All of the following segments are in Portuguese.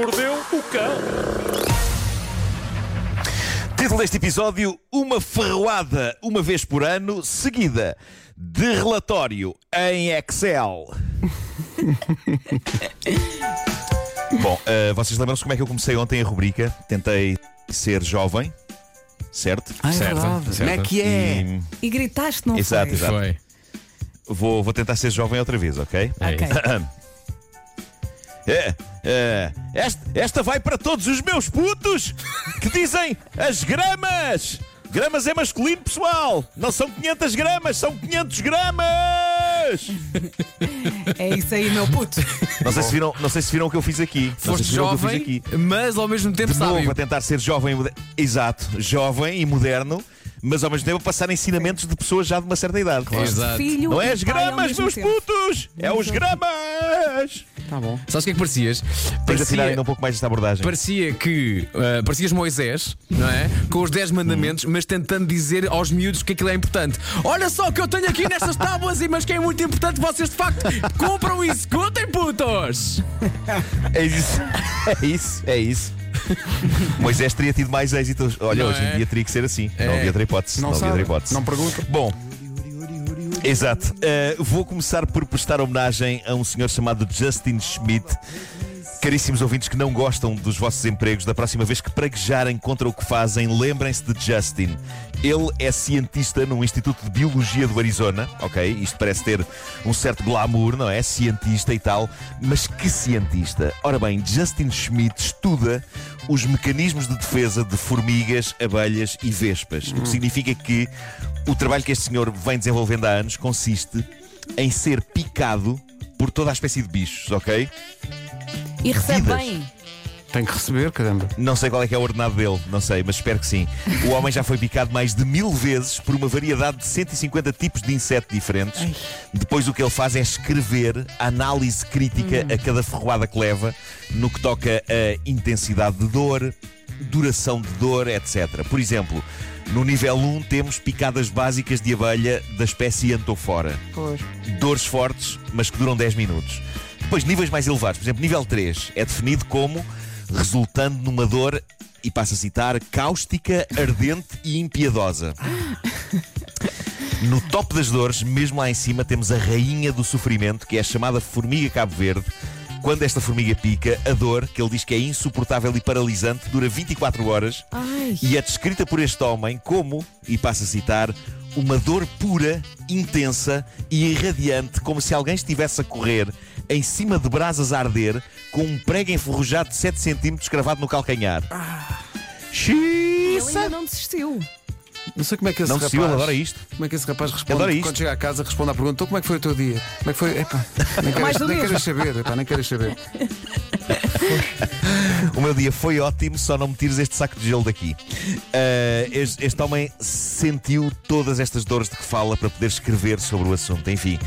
mordeu o cão. Título deste episódio: Uma ferroada uma vez por ano, seguida de relatório em Excel. Bom, uh, vocês lembram-se como é que eu comecei ontem a rubrica? Tentei ser jovem, certo? Ah, é Certo. Como é que é? E- E gritaste, não Exato, foi? exato. Foi. Vou, vou tentar ser jovem outra vez, ok? É Ok. É, é, esta, esta vai para todos os meus putos que dizem as gramas. Gramas é masculino, pessoal. Não são 500 gramas, são 500 gramas. É isso aí, meu puto. Não sei se viram, não sei se viram o que eu fiz aqui. Não Foste se viram o que eu fiz jovem, aqui. mas ao mesmo tempo De novo, sábio. a tentar ser jovem e moderno. Exato, jovem e moderno, mas ao mesmo tempo a passar ensinamentos de pessoas já de uma certa idade. Exato. Filho Não é as gramas, meus tempo. putos! É os gramas! Tá bom. Sabes o que é que parecias? Tenho de afinar ainda um pouco mais esta abordagem. parecia que. ah, parecias Moisés, não é? Com os 10 mandamentos, mas tentando dizer aos miúdos que aquilo é importante. Olha só o que eu tenho aqui nestas tábuas, e mas que é muito importante, vocês de facto compram e executem, putos! É isso, é isso, é isso. Moisés teria tido mais êxito. Olha, Não hoje é? em dia teria que ser assim. Não É. havia outra hipótese. Não, Não havia outra hipótese. não pergunta. Bom. Exato. Uh, vou começar por prestar homenagem a um senhor chamado Justin Schmidt. Caríssimos ouvintes que não gostam dos vossos empregos, da próxima vez que praguejarem contra o que fazem, lembrem-se de Justin. Ele é cientista no Instituto de Biologia do Arizona, ok? Isto parece ter um certo glamour, não é? Cientista e tal. Mas que cientista? Ora bem, Justin Schmidt estuda os mecanismos de defesa de formigas, abelhas e vespas. O que significa que o trabalho que este senhor vem desenvolvendo há anos consiste em ser picado por toda a espécie de bichos, ok? E recebe Vidas. bem. Tem que receber, caramba. Não sei qual é que é o ordenado dele, não sei, mas espero que sim. O homem já foi picado mais de mil vezes por uma variedade de 150 tipos de inseto diferentes. Depois o que ele faz é escrever a análise crítica a cada ferroada que leva no que toca a intensidade de dor, duração de dor, etc. Por exemplo, no nível 1 temos picadas básicas de abelha da espécie Antofora. Pois. Dores fortes, mas que duram 10 minutos. Depois, níveis mais elevados, por exemplo, nível 3 é definido como resultando numa dor, e passo a citar, cáustica, ardente e impiedosa. No top das dores, mesmo lá em cima, temos a rainha do sofrimento, que é a chamada formiga Cabo Verde. Quando esta formiga pica, a dor, que ele diz que é insuportável e paralisante, dura 24 horas Ai. e é descrita por este homem como, e passo a citar, uma dor pura, intensa e irradiante, como se alguém estivesse a correr em cima de brasas a arder com um prego enferrujado de 7 cm cravado no calcanhar. Ele Xiça! ainda não desistiu. Não sei como é que esse Não rapaz. ele adora isto. Como é que esse rapaz responde? Adora isto. Quando chega a casa, responde à pergunta: então, como é que foi o teu dia? Como é que foi? Epá, nem queres, nem queres saber, epá, nem queres saber. O meu dia foi ótimo, só não me tires este saco de gelo daqui. Ah, este, este homem sentiu todas estas dores de que fala para poder escrever sobre o assunto. Enfim,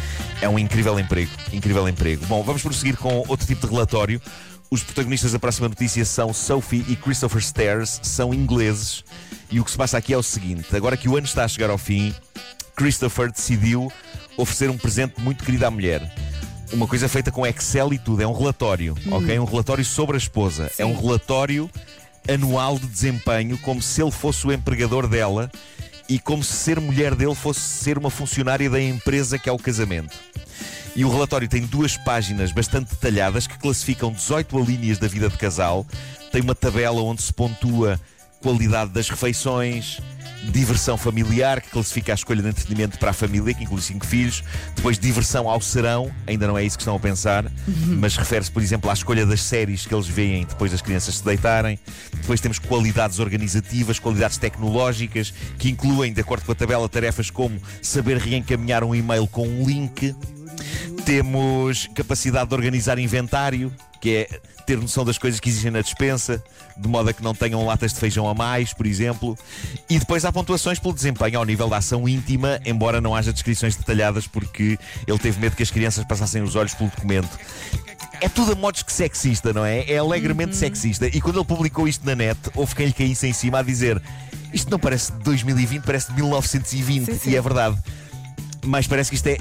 é um incrível emprego. Incrível emprego. Bom, vamos prosseguir com outro tipo de relatório. Os protagonistas da próxima notícia são Sophie e Christopher Stairs, são ingleses. E o que se passa aqui é o seguinte: agora que o ano está a chegar ao fim, Christopher decidiu oferecer um presente muito querido à mulher. Uma coisa feita com Excel e tudo, é um relatório, ok? Um relatório sobre a esposa. É um relatório anual de desempenho, como se ele fosse o empregador dela e como se ser mulher dele fosse ser uma funcionária da empresa que é o casamento. E o relatório tem duas páginas bastante detalhadas que classificam 18 alíneas da vida de casal. Tem uma tabela onde se pontua qualidade das refeições, diversão familiar, que classifica a escolha de entretenimento para a família, que inclui cinco filhos. Depois, diversão ao serão, ainda não é isso que estão a pensar, mas refere-se, por exemplo, à escolha das séries que eles veem depois das crianças se deitarem. Depois temos qualidades organizativas, qualidades tecnológicas, que incluem, de acordo com a tabela, tarefas como saber reencaminhar um e-mail com um link. Temos capacidade de organizar inventário, que é ter noção das coisas que existem na despensa, de modo a que não tenham latas de feijão a mais, por exemplo. E depois há pontuações pelo desempenho ao nível da ação íntima, embora não haja descrições detalhadas, porque ele teve medo que as crianças passassem os olhos pelo documento. É tudo a modos que sexista, não é? É alegremente sexista. E quando ele publicou isto na net, houve quem lhe caísse em cima a dizer isto não parece de 2020, parece de 1920. Sim, sim. E é verdade. Mas parece que isto é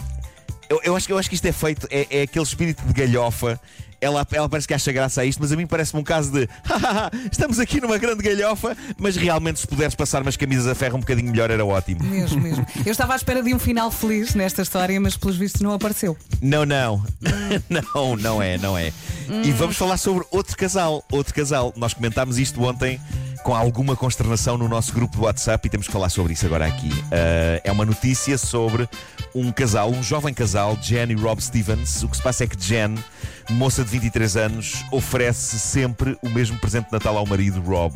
Eu, eu acho, que- eu acho que isto é feito, é, é aquele espírito de galhofa. Ela, ela parece que acha graça a isto, mas a mim parece-me um caso de "Hahaha, estamos aqui numa grande galhofa, mas realmente se puderes passar umas camisas a ferro um bocadinho melhor era ótimo. Mesmo, mesmo. Eu estava à espera de um final feliz nesta história, mas pelos vistos não apareceu. Não, não. não, não é, não é. E vamos falar sobre outro casal. Outro casal. Nós comentámos isto ontem com alguma consternação no nosso grupo do WhatsApp e temos que falar sobre isso agora aqui. Ah, é uma notícia sobre um casal, um jovem casal, Jen e Rob Stevens. O que se passa é que Jen, moça de 23 anos, oferece sempre o mesmo presente de Natal ao marido, Rob.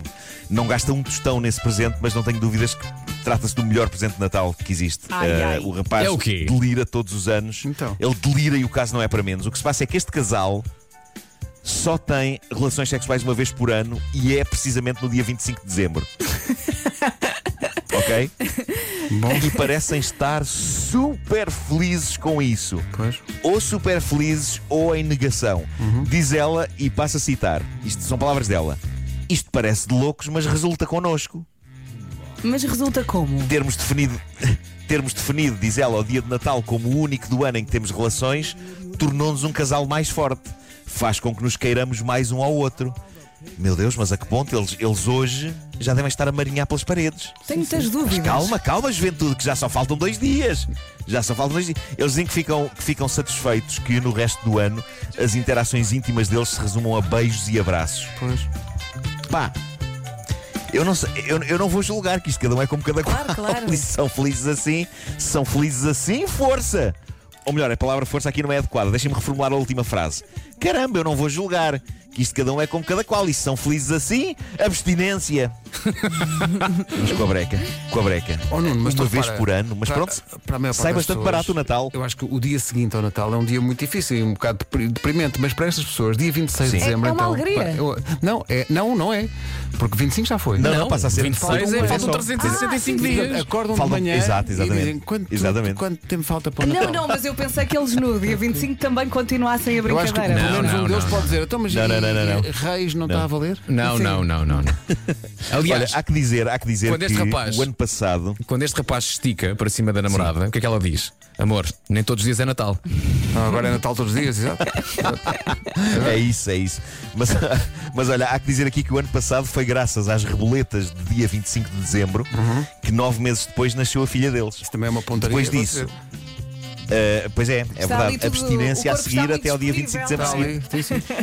Não gasta um tostão nesse presente, mas não tenho dúvidas que trata-se do melhor presente de Natal que existe. Ai, Ah, ai. O rapaz É o delira todos os anos. Então. Ele delira e o caso não é para menos. O que se passa é que este casal só tem relações sexuais uma vez por ano e é precisamente no dia 25 de dezembro. ok? Bom, E parecem estar super felizes com isso. pois. Ou super felizes ou em negação. Diz ela e passa a citar. Isto são palavras dela. Isto parece de loucos, mas resulta connosco. Mas resulta como? termos definido, termos definido, diz ela, o dia de Natal como o único do ano em que temos relações, tornou-nos um casal mais forte. Faz com que nos queiramos mais um ao outro. Meu Deus, mas a que ponto eles, eles hoje já devem estar a marinhar pelas paredes. Tenho muitas dúvidas. Calma, calma, juventude, que já só faltam dois dias. Já só faltam dois dias. Eles dizem que ficam, que ficam satisfeitos que no resto do ano as interações íntimas deles se resumam a beijos e abraços. Pois. Pá, eu não, sei, eu, eu não vou julgar que isto cada um é como cada Claro, qual. claro. E se são felizes assim, se são felizes assim, força! Ou melhor, a palavra força aqui não é adequada. Deixem-me reformular a última frase. Caramba, eu não vou julgar. Que isto cada um é como cada qual. E se são felizes assim, abstinência. mas com a breca. Com a breca. Oh, Nuno, mas Uma tu vez por ano. Mas para- pronto, para a maior parte sai das bastante pessoas, barato o Natal. Eu acho que o dia seguinte ao Natal é um dia muito difícil e um bocado depri- deprimente, mas para estas pessoas, dia 26 de Sim. dezembro. É- é uma então, alegria. pá, eu- não, é, não, não é. Porque 25 já foi. Não, não, passa a ser 26 falta um é, faltam só. 365 Portanto, dias. Acordam Faltam- de manhã Exato, exatamente. e dizem quanto, Exatamente. quanto tempo falta para o Natal. Não, não, mas eu pensei que eles no dia 25 também continuassem a Eu acho que brincadeira. pelo Não, menos não, um deles não, pode dizer, então, mas Não, e- não, não, não, não. Reis não, está a valer? Não, não, não, não. não. Aliás, Olha, há que dizer, há que dizer Quando que este rapaz- o ano passado quando este rapaz estica para cima da namorada, o que é que ela diz? Amor, nem todos os dias é Natal. Não, agora é Natal todos os dias, exato. É isso, é isso. Mas, mas olha, há que dizer aqui que o ano passado foi graças às reboletas de dia 25 de dezembro que nove meses depois nasceu a filha deles. Isto também é uma pontaria. Depois disso, dizer. Uh, pois é, é Está verdade. tudo- Abstinência a seguir até ao dia muito 25 de dezembro.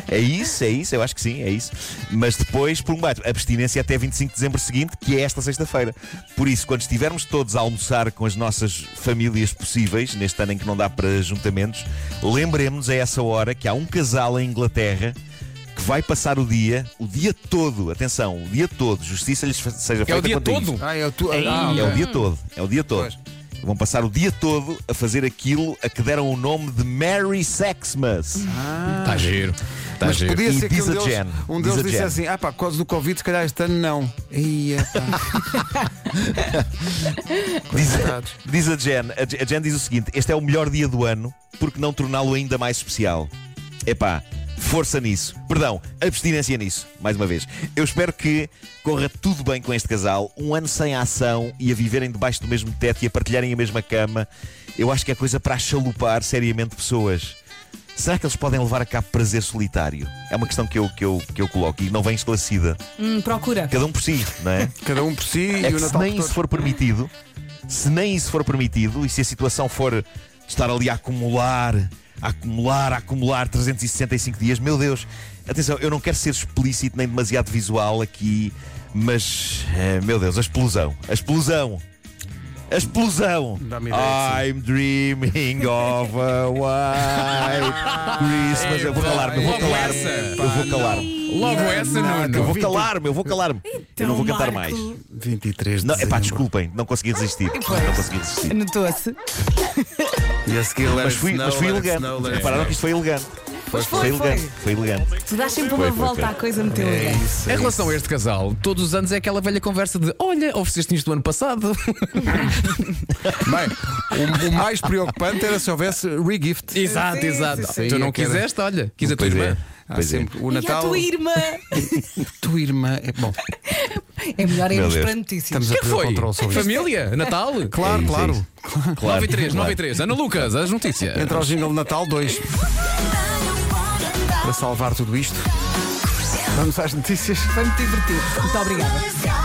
É isso, é isso, eu acho que sim, é isso. Mas depois, por um baixo, abstinência até 25 de dezembro seguinte, que é esta sexta-feira. Por isso, quando estivermos todos a almoçar com as nossas famílias possíveis, neste ano em que não dá para juntamentos, lembremos a essa hora que há um casal em Inglaterra que vai passar o dia, o dia todo, atenção, o dia todo, justiça lhes seja feita É o dia todo? Ah, é o tu... Ei, ah, É ok. o dia todo, é o dia todo. Pois. Vão passar o dia todo a fazer aquilo a que deram o nome de Merry Sexmas. Está giro. Está Mas giro. podia E ser que diz um a deles, Jen, um diz deles a disse assim: ah pá, por causa do Covid, se calhar este ano não. Ia, pá. Diz, diz a Jen, a Jen- a Jen diz o seguinte: este é o melhor dia do ano, porque não torná-lo ainda mais especial? Epá, força nisso. Perdão, abstinência nisso, mais uma vez. Eu espero que corra tudo bem com este casal, um ano sem ação e a viverem debaixo do mesmo teto e a partilharem a mesma cama. Eu acho que é coisa para chalupar seriamente pessoas. Será que eles podem levar a cabo prazer solitário? É uma questão que eu, que eu, que eu coloco e não vem esclarecida. Hum, procura. Cada um por si, não é? Cada um por si É e que o se Natal nem por isso for permitido, se nem isso for permitido, e se a situação for estar ali a acumular, a acumular, a acumular 365 dias, meu Deus, atenção, eu não quero ser explícito nem demasiado visual aqui, mas, eh, meu Deus, a explosão, a explosão. A explosão! I'm dreaming of a white Christmas. Eu vou calar-me, eu vou calar-me. Eu vou calar-me. Logo essa, Eu Nuno. vou calar-me, eu vou calar-me. Eu não vou cantar mais. 23 de Não, epá, desculpem, não consegui resistir. Não consegui resistir. Notou-se. E a seguir, let Mas fui, mas fui elegante. Repararam que isto foi elegante. Pois foi, foi, elegante. Foi elegante. Tu dás sempre uma foi, volta foi. à coisa muito é elegante. É isso, é em relação a este casal, todos os anos é aquela velha conversa de olha, ofereceste isto do ano passado. Bem, o, o, mais preocupante era se houvesse regift. Exato, sim, exato. Sim, sim. Tu não é quiseste, olha, quis a tua é, irmã. Há pois o Natal. E a tua irmã! tua irmã é bom. É melhor irmos para notícias. Estamos Quem a foi? Família? Natal? Claro, é isso, claro. É claro. e 3. Ana Lucas, as notícias. Entra o jingle de Natal 2 para salvar tudo isto. Vamos às notícias. Foi muito divertido. Muito obrigada.